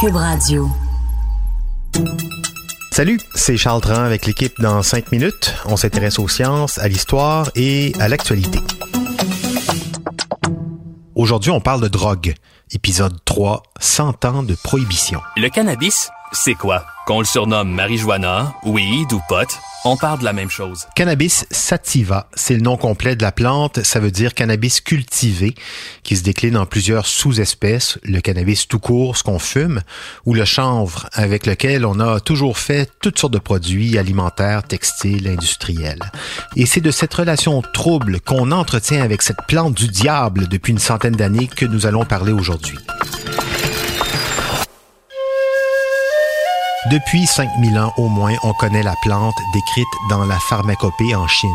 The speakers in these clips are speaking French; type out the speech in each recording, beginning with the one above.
Cube Radio. Salut, c'est Charles Tran avec l'équipe dans 5 minutes. On s'intéresse aux sciences, à l'histoire et à l'actualité. Aujourd'hui, on parle de drogue. Épisode 3, 100 ans de prohibition. Le cannabis, c'est quoi? Qu'on le surnomme marijuana, weed ou pot, on parle de la même chose. Cannabis sativa, c'est le nom complet de la plante. Ça veut dire cannabis cultivé, qui se décline en plusieurs sous-espèces. Le cannabis tout court, ce qu'on fume, ou le chanvre, avec lequel on a toujours fait toutes sortes de produits alimentaires, textiles, industriels. Et c'est de cette relation trouble qu'on entretient avec cette plante du diable depuis une centaine d'années que nous allons parler aujourd'hui. Depuis 5000 ans au moins, on connaît la plante décrite dans la pharmacopée en Chine,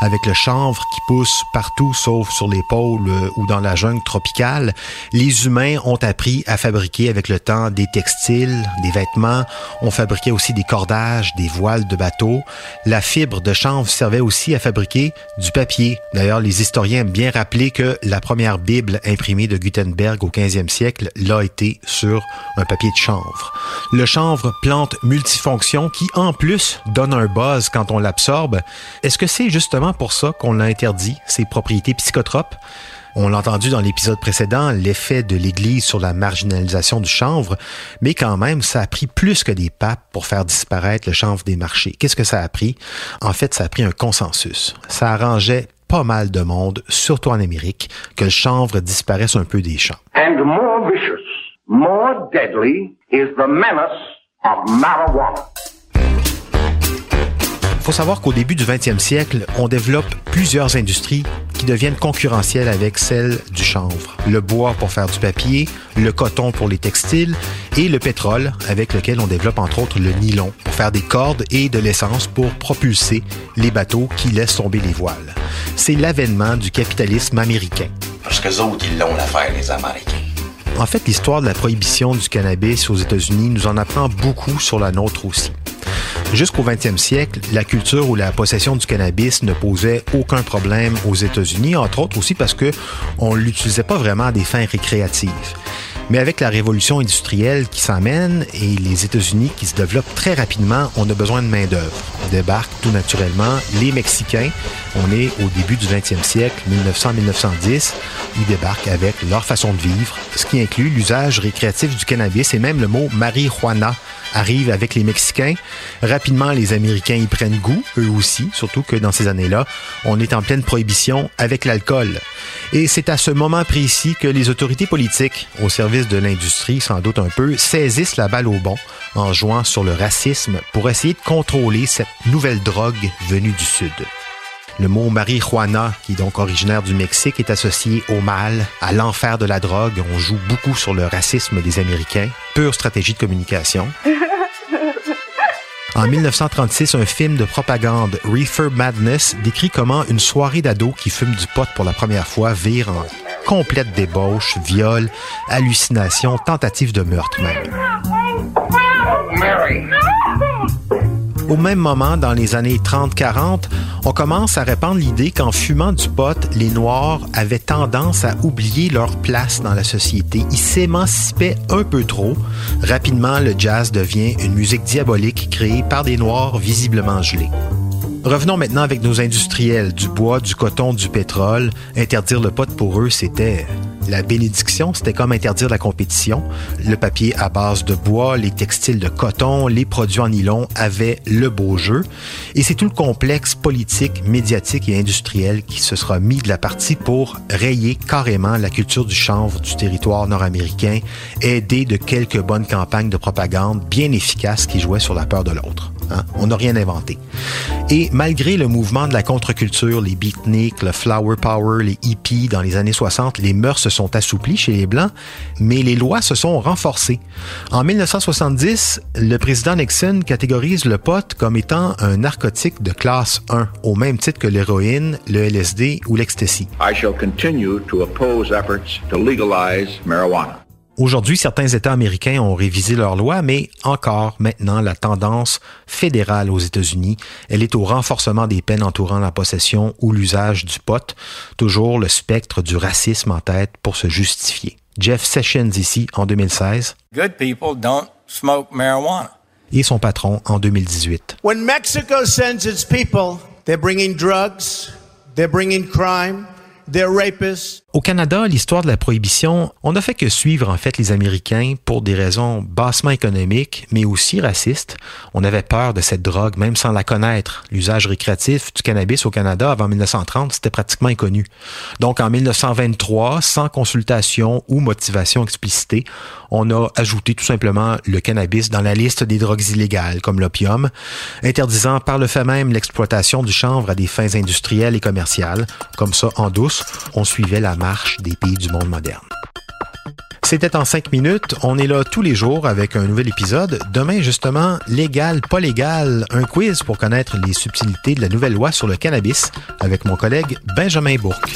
avec le chanvre qui pousse partout sauf sur les pôles euh, ou dans la jungle tropicale. Les humains ont appris à fabriquer avec le temps des textiles, des vêtements, on fabriquait aussi des cordages, des voiles de bateaux. La fibre de chanvre servait aussi à fabriquer du papier. D'ailleurs, les historiens aiment bien rappeler que la première Bible imprimée de Gutenberg au 15e siècle l'a été sur un papier de chanvre. Le chanvre plante multifonction qui, en plus, donne un buzz quand on l'absorbe. Est-ce que c'est justement pour ça qu'on l'a interdit, ses propriétés psychotropes? On l'a entendu dans l'épisode précédent, l'effet de l'Église sur la marginalisation du chanvre, mais quand même, ça a pris plus que des papes pour faire disparaître le chanvre des marchés. Qu'est-ce que ça a pris? En fait, ça a pris un consensus. Ça arrangeait pas mal de monde, surtout en Amérique, que le chanvre disparaisse un peu des champs. And more vicious, more deadly is the menace il faut savoir qu'au début du 20e siècle, on développe plusieurs industries qui deviennent concurrentielles avec celles du chanvre. Le bois pour faire du papier, le coton pour les textiles et le pétrole avec lequel on développe entre autres le nylon pour faire des cordes et de l'essence pour propulser les bateaux qui laissent tomber les voiles. C'est l'avènement du capitalisme américain. Parce que autres, ils l'ont l'affaire, les Américains. En fait, l'histoire de la prohibition du cannabis aux États-Unis nous en apprend beaucoup sur la nôtre aussi. Jusqu'au 20e siècle, la culture ou la possession du cannabis ne posait aucun problème aux États-Unis, entre autres aussi parce que on l'utilisait pas vraiment à des fins récréatives. Mais avec la révolution industrielle qui s'amène et les États-Unis qui se développent très rapidement, on a besoin de main-d'œuvre. Débarquent tout naturellement les Mexicains. On est au début du 20e siècle, 1900-1910. Ils débarquent avec leur façon de vivre, ce qui inclut l'usage récréatif du cannabis et même le mot marijuana arrive avec les Mexicains. Rapidement, les Américains y prennent goût, eux aussi, surtout que dans ces années-là, on est en pleine prohibition avec l'alcool. Et c'est à ce moment précis que les autorités politiques, au service de l'industrie sans doute un peu, saisissent la balle au bon en jouant sur le racisme pour essayer de contrôler cette nouvelle drogue venue du Sud. Le mot marijuana, qui est donc originaire du Mexique, est associé au mal, à l'enfer de la drogue. On joue beaucoup sur le racisme des Américains. Pure stratégie de communication. En 1936, un film de propagande, Reefer Madness, décrit comment une soirée d'ados qui fument du pot pour la première fois vire en complète débauche, viol, hallucination, tentative de meurtre même. Au même moment, dans les années 30-40, on commence à répandre l'idée qu'en fumant du pot, les Noirs avaient tendance à oublier leur place dans la société. Ils s'émancipaient un peu trop. Rapidement, le jazz devient une musique diabolique créée par des Noirs visiblement gelés. Revenons maintenant avec nos industriels, du bois, du coton, du pétrole. Interdire le pot pour eux, c'était la bénédiction, c'était comme interdire la compétition. Le papier à base de bois, les textiles de coton, les produits en nylon avaient le beau jeu. Et c'est tout le complexe politique, médiatique et industriel qui se sera mis de la partie pour rayer carrément la culture du chanvre du territoire nord-américain, aidé de quelques bonnes campagnes de propagande bien efficaces qui jouaient sur la peur de l'autre. Hein? On n'a rien inventé. Et malgré le mouvement de la contre-culture, les beatniks, le flower power, les hippies dans les années 60, les mœurs se sont assouplies chez les Blancs, mais les lois se sont renforcées. En 1970, le président Nixon catégorise le pot comme étant un narcotique de classe 1, au même titre que l'héroïne, le LSD ou l'ecstasy. I shall continue to oppose efforts to legalize marijuana. Aujourd'hui, certains États américains ont révisé leurs lois, mais encore maintenant, la tendance fédérale aux États-Unis, elle est au renforcement des peines entourant la possession ou l'usage du pot, toujours le spectre du racisme en tête pour se justifier. Jeff Sessions ici en 2016. Good people don't smoke marijuana. Et son patron en 2018. When Mexico sends its people, they're bringing drugs, they're bringing crime, they're rapists, Au Canada, l'histoire de la prohibition, on n'a fait que suivre en fait les Américains pour des raisons bassement économiques, mais aussi racistes. On avait peur de cette drogue, même sans la connaître. L'usage récréatif du cannabis au Canada avant 1930, c'était pratiquement inconnu. Donc en 1923, sans consultation ou motivation explicitée, on a ajouté tout simplement le cannabis dans la liste des drogues illégales, comme l'opium, interdisant par le fait même l'exploitation du chanvre à des fins industrielles et commerciales. Comme ça, en douce, on suivait la des pays du monde moderne. C'était en cinq minutes. On est là tous les jours avec un nouvel épisode. Demain, justement, légal, pas légal, un quiz pour connaître les subtilités de la nouvelle loi sur le cannabis avec mon collègue Benjamin Bourque.